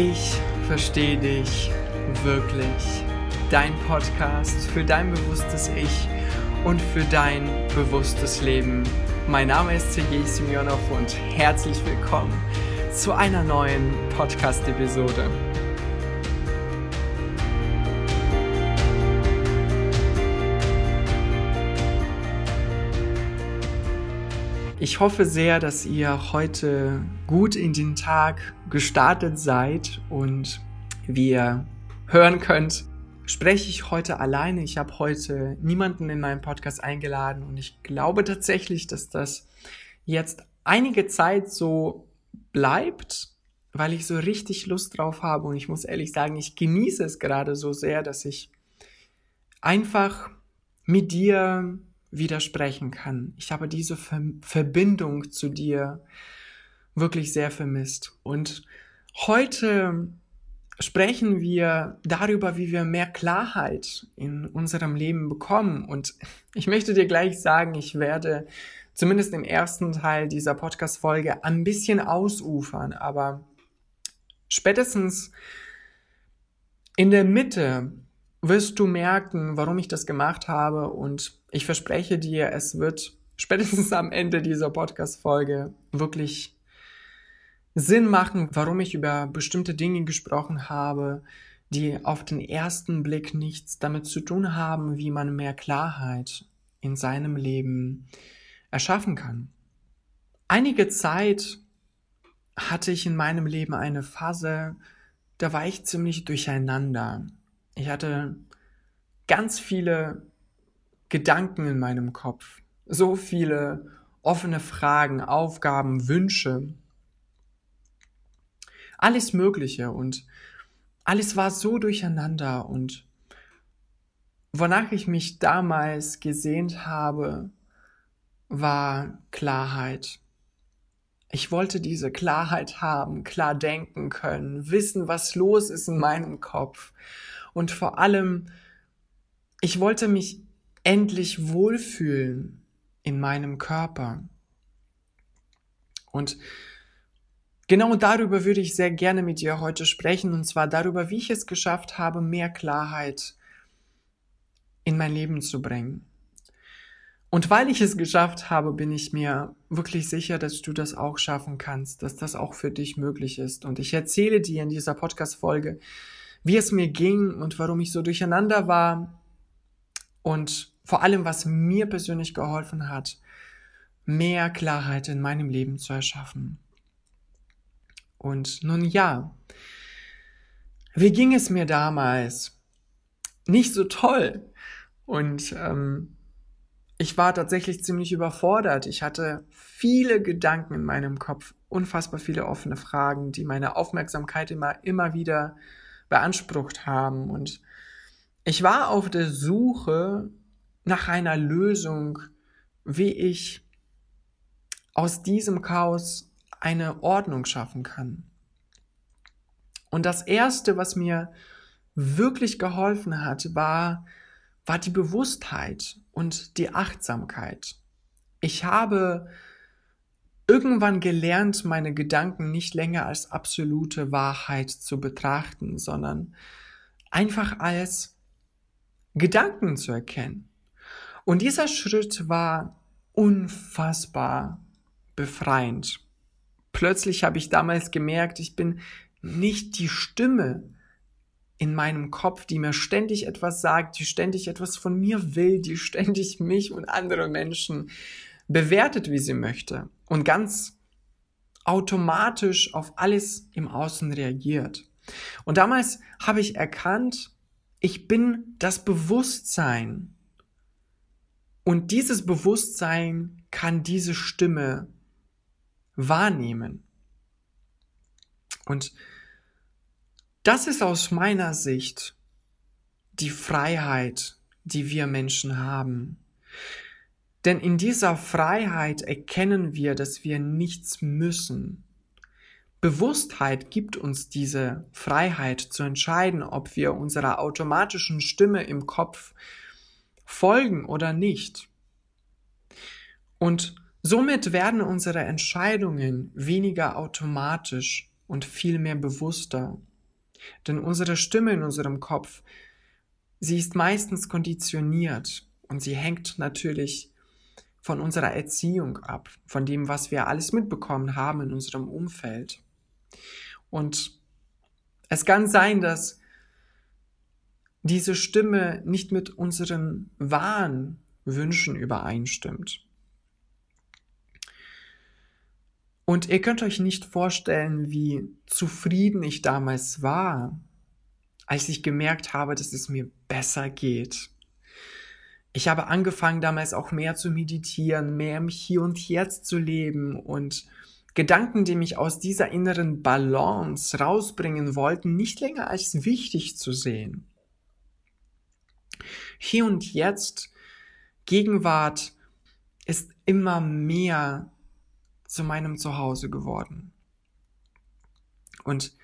Ich verstehe dich wirklich. Dein Podcast für dein bewusstes Ich und für dein bewusstes Leben. Mein Name ist Sergej Semyonov und herzlich willkommen zu einer neuen Podcast-Episode. Ich hoffe sehr, dass ihr heute gut in den Tag gestartet seid und wie ihr hören könnt, spreche ich heute alleine. Ich habe heute niemanden in meinen Podcast eingeladen und ich glaube tatsächlich, dass das jetzt einige Zeit so bleibt, weil ich so richtig Lust drauf habe und ich muss ehrlich sagen, ich genieße es gerade so sehr, dass ich einfach mit dir widersprechen kann. Ich habe diese Ver Verbindung zu dir wirklich sehr vermisst. Und heute sprechen wir darüber, wie wir mehr Klarheit in unserem Leben bekommen. Und ich möchte dir gleich sagen, ich werde zumindest im ersten Teil dieser Podcast-Folge ein bisschen ausufern, aber spätestens in der Mitte wirst du merken, warum ich das gemacht habe und ich verspreche dir, es wird spätestens am Ende dieser Podcast-Folge wirklich Sinn machen, warum ich über bestimmte Dinge gesprochen habe, die auf den ersten Blick nichts damit zu tun haben, wie man mehr Klarheit in seinem Leben erschaffen kann. Einige Zeit hatte ich in meinem Leben eine Phase, da war ich ziemlich durcheinander. Ich hatte ganz viele Gedanken in meinem Kopf, so viele offene Fragen, Aufgaben, Wünsche, alles Mögliche und alles war so durcheinander und wonach ich mich damals gesehnt habe, war Klarheit. Ich wollte diese Klarheit haben, klar denken können, wissen, was los ist in meinem Kopf und vor allem, ich wollte mich endlich wohlfühlen in meinem Körper. Und genau darüber würde ich sehr gerne mit dir heute sprechen, und zwar darüber, wie ich es geschafft habe, mehr Klarheit in mein Leben zu bringen. Und weil ich es geschafft habe, bin ich mir wirklich sicher, dass du das auch schaffen kannst, dass das auch für dich möglich ist. Und ich erzähle dir in dieser Podcast-Folge, wie es mir ging und warum ich so durcheinander war und vor allem, was mir persönlich geholfen hat, mehr Klarheit in meinem Leben zu erschaffen. Und nun ja, wie ging es mir damals? Nicht so toll. Und ähm, ich war tatsächlich ziemlich überfordert. Ich hatte viele Gedanken in meinem Kopf, unfassbar viele offene Fragen, die meine Aufmerksamkeit immer, immer wieder beansprucht haben. Und ich war auf der Suche nach einer Lösung, wie ich aus diesem Chaos eine Ordnung schaffen kann. Und das Erste, was mir wirklich geholfen hat, war, war die Bewusstheit und die Achtsamkeit. Ich habe irgendwann gelernt, meine Gedanken nicht länger als absolute Wahrheit zu betrachten, sondern einfach als Gedanken zu erkennen. Und dieser Schritt war unfassbar befreiend. Plötzlich habe ich damals gemerkt, ich bin nicht die Stimme in meinem Kopf, die mir ständig etwas sagt, die ständig etwas von mir will, die ständig mich und andere Menschen bewertet, wie sie möchte und ganz automatisch auf alles im Außen reagiert. Und damals habe ich erkannt, ich bin das Bewusstsein. Und dieses Bewusstsein kann diese Stimme wahrnehmen. Und das ist aus meiner Sicht die Freiheit, die wir Menschen haben. Denn in dieser Freiheit erkennen wir, dass wir nichts müssen. Bewusstheit gibt uns diese Freiheit zu entscheiden, ob wir unserer automatischen Stimme im Kopf folgen oder nicht. Und somit werden unsere Entscheidungen weniger automatisch und viel mehr bewusster. Denn unsere Stimme in unserem Kopf, sie ist meistens konditioniert und sie hängt natürlich von unserer Erziehung ab, von dem, was wir alles mitbekommen haben in unserem Umfeld. Und es kann sein, dass diese Stimme nicht mit unseren wahren Wünschen übereinstimmt. Und ihr könnt euch nicht vorstellen, wie zufrieden ich damals war, als ich gemerkt habe, dass es mir besser geht. Ich habe angefangen damals auch mehr zu meditieren, mehr im Hier und Jetzt zu leben und Gedanken, die mich aus dieser inneren Balance rausbringen wollten, nicht länger als wichtig zu sehen. Hier und Jetzt, Gegenwart ist immer mehr zu meinem Zuhause geworden. Und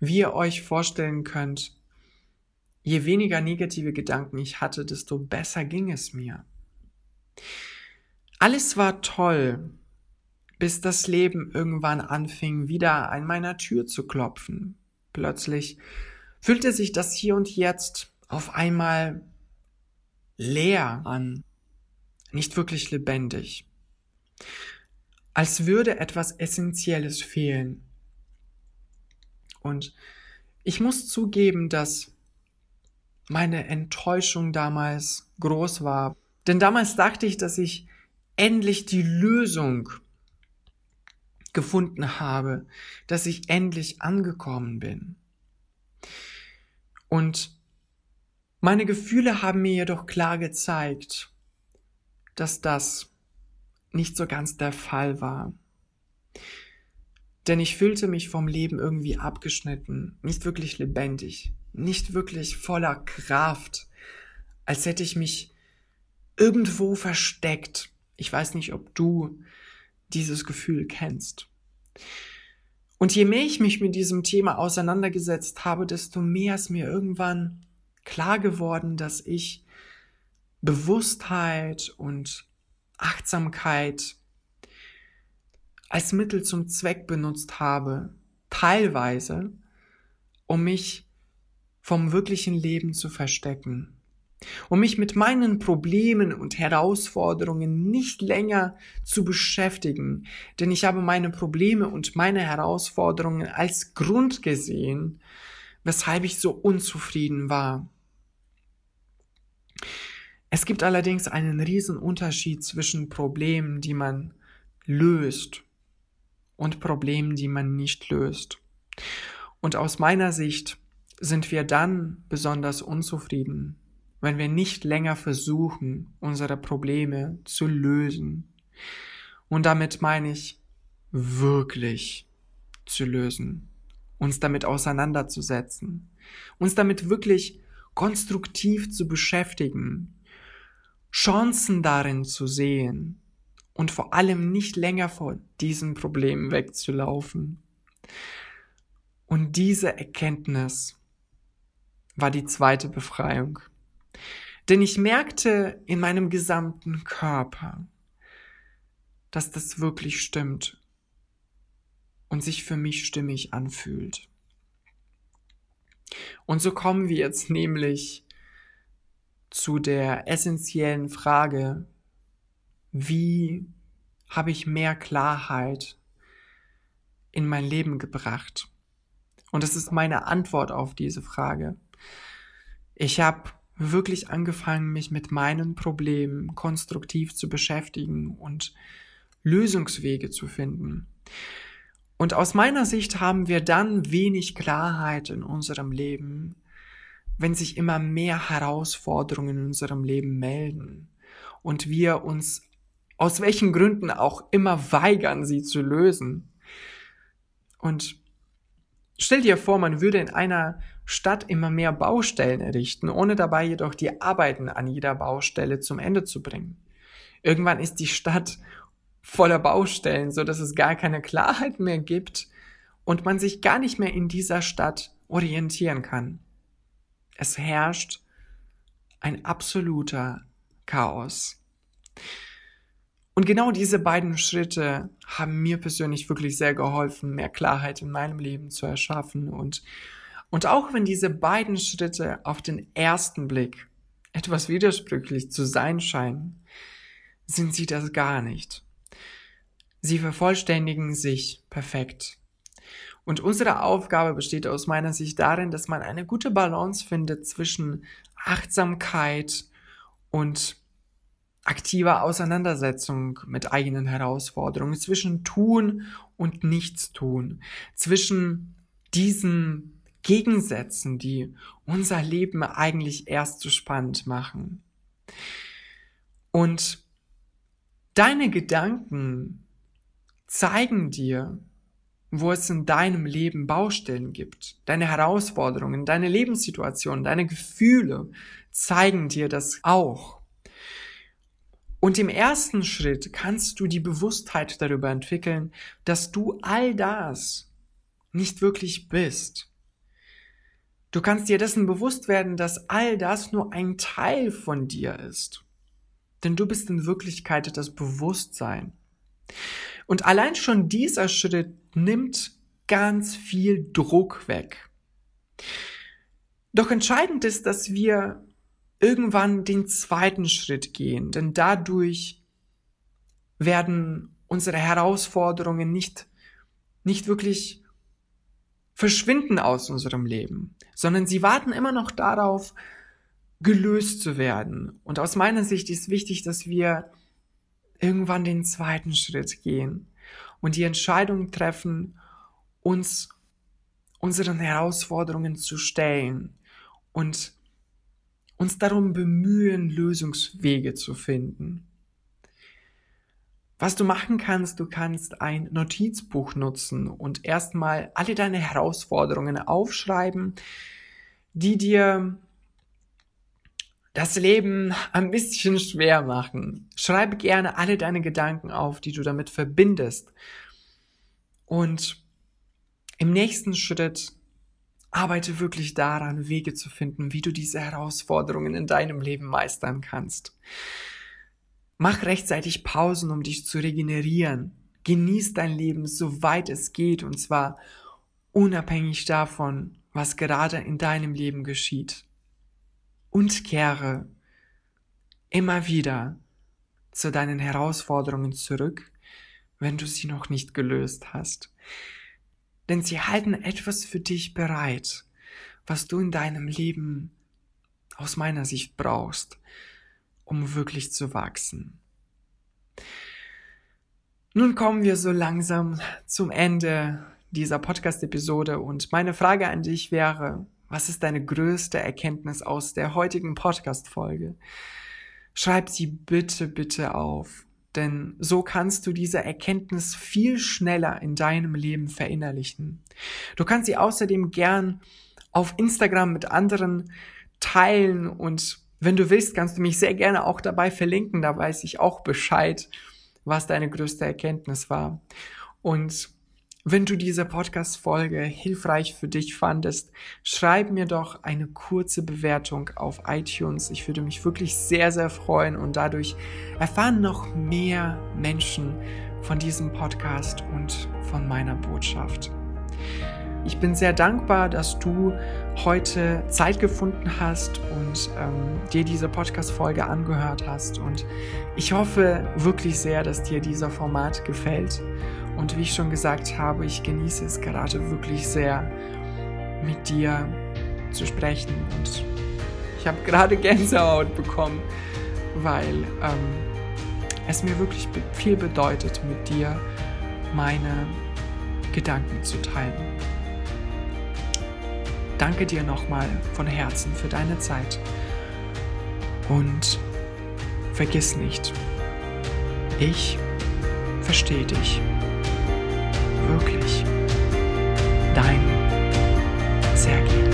wie ihr euch vorstellen könnt, je weniger negative Gedanken ich hatte, desto besser ging es mir. Alles war toll, bis das Leben irgendwann anfing, wieder an meiner Tür zu klopfen. Plötzlich fühlte sich das Hier und Jetzt auf einmal leer an, nicht wirklich lebendig als würde etwas Essentielles fehlen. Und ich muss zugeben, dass meine Enttäuschung damals groß war. Denn damals dachte ich, dass ich endlich die Lösung gefunden habe, dass ich endlich angekommen bin. Und meine Gefühle haben mir jedoch klar gezeigt, dass das nicht so ganz der Fall war. Denn ich fühlte mich vom Leben irgendwie abgeschnitten, nicht wirklich lebendig, nicht wirklich voller Kraft, als hätte ich mich irgendwo versteckt. Ich weiß nicht, ob du dieses Gefühl kennst. Und je mehr ich mich mit diesem Thema auseinandergesetzt habe, desto mehr ist mir irgendwann klar geworden, dass ich Bewusstheit und Achtsamkeit als Mittel zum Zweck benutzt habe, teilweise, um mich vom wirklichen Leben zu verstecken, um mich mit meinen Problemen und Herausforderungen nicht länger zu beschäftigen, denn ich habe meine Probleme und meine Herausforderungen als Grund gesehen, weshalb ich so unzufrieden war. Es gibt allerdings einen riesen Unterschied zwischen Problemen, die man löst und Problemen, die man nicht löst. Und aus meiner Sicht sind wir dann besonders unzufrieden, wenn wir nicht länger versuchen, unsere Probleme zu lösen. Und damit meine ich wirklich zu lösen, uns damit auseinanderzusetzen, uns damit wirklich konstruktiv zu beschäftigen, Chancen darin zu sehen und vor allem nicht länger vor diesen Problemen wegzulaufen. Und diese Erkenntnis war die zweite Befreiung. Denn ich merkte in meinem gesamten Körper, dass das wirklich stimmt und sich für mich stimmig anfühlt. Und so kommen wir jetzt nämlich zu der essentiellen Frage, wie habe ich mehr Klarheit in mein Leben gebracht? Und das ist meine Antwort auf diese Frage. Ich habe wirklich angefangen, mich mit meinen Problemen konstruktiv zu beschäftigen und Lösungswege zu finden. Und aus meiner Sicht haben wir dann wenig Klarheit in unserem Leben, wenn sich immer mehr Herausforderungen in unserem Leben melden und wir uns aus welchen Gründen auch immer weigern, sie zu lösen. Und stell dir vor, man würde in einer Stadt immer mehr Baustellen errichten, ohne dabei jedoch die Arbeiten an jeder Baustelle zum Ende zu bringen. Irgendwann ist die Stadt voller Baustellen, so dass es gar keine Klarheit mehr gibt und man sich gar nicht mehr in dieser Stadt orientieren kann. Es herrscht ein absoluter Chaos. Und genau diese beiden Schritte haben mir persönlich wirklich sehr geholfen, mehr Klarheit in meinem Leben zu erschaffen. Und, und auch wenn diese beiden Schritte auf den ersten Blick etwas widersprüchlich zu sein scheinen, sind sie das gar nicht. Sie vervollständigen sich perfekt. Und unsere Aufgabe besteht aus meiner Sicht darin, dass man eine gute Balance findet zwischen Achtsamkeit und aktiver Auseinandersetzung mit eigenen Herausforderungen, zwischen Tun und Nichtstun, zwischen diesen Gegensätzen, die unser Leben eigentlich erst so spannend machen. Und deine Gedanken zeigen dir, wo es in deinem Leben Baustellen gibt. Deine Herausforderungen, deine Lebenssituation, deine Gefühle zeigen dir das auch. Und im ersten Schritt kannst du die Bewusstheit darüber entwickeln, dass du all das nicht wirklich bist. Du kannst dir dessen bewusst werden, dass all das nur ein Teil von dir ist. Denn du bist in Wirklichkeit das Bewusstsein. Und allein schon dieser Schritt nimmt ganz viel Druck weg. Doch entscheidend ist, dass wir irgendwann den zweiten Schritt gehen, denn dadurch werden unsere Herausforderungen nicht, nicht wirklich verschwinden aus unserem Leben, sondern sie warten immer noch darauf, gelöst zu werden. Und aus meiner Sicht ist wichtig, dass wir irgendwann den zweiten Schritt gehen und die Entscheidung treffen, uns unseren Herausforderungen zu stellen und uns darum bemühen, Lösungswege zu finden. Was du machen kannst, du kannst ein Notizbuch nutzen und erstmal alle deine Herausforderungen aufschreiben, die dir das Leben ein bisschen schwer machen. Schreibe gerne alle deine Gedanken auf, die du damit verbindest. Und im nächsten Schritt arbeite wirklich daran, Wege zu finden, wie du diese Herausforderungen in deinem Leben meistern kannst. Mach rechtzeitig Pausen, um dich zu regenerieren. Genieß dein Leben, soweit es geht, und zwar unabhängig davon, was gerade in deinem Leben geschieht und kehre immer wieder zu deinen Herausforderungen zurück, wenn du sie noch nicht gelöst hast. Denn sie halten etwas für dich bereit, was du in deinem Leben aus meiner Sicht brauchst, um wirklich zu wachsen. Nun kommen wir so langsam zum Ende dieser Podcast-Episode und meine Frage an dich wäre, was ist deine größte Erkenntnis aus der heutigen Podcast-Folge? Schreib sie bitte, bitte auf. Denn so kannst du diese Erkenntnis viel schneller in deinem Leben verinnerlichen. Du kannst sie außerdem gern auf Instagram mit anderen teilen und wenn du willst, kannst du mich sehr gerne auch dabei verlinken. Da weiß ich auch Bescheid, was deine größte Erkenntnis war. Und wenn du diese Podcast-Folge hilfreich für dich fandest, schreib mir doch eine kurze Bewertung auf iTunes. Ich würde mich wirklich sehr, sehr freuen und dadurch erfahren noch mehr Menschen von diesem Podcast und von meiner Botschaft. Ich bin sehr dankbar, dass du heute Zeit gefunden hast und ähm, dir diese Podcast-Folge angehört hast. Und ich hoffe wirklich sehr, dass dir dieser Format gefällt. Und wie ich schon gesagt habe, ich genieße es gerade wirklich sehr, mit dir zu sprechen. Und ich habe gerade Gänsehaut bekommen, weil ähm, es mir wirklich viel bedeutet, mit dir meine Gedanken zu teilen. Danke dir nochmal von Herzen für deine Zeit. Und vergiss nicht, ich verstehe dich wirklich. Dein Sergei.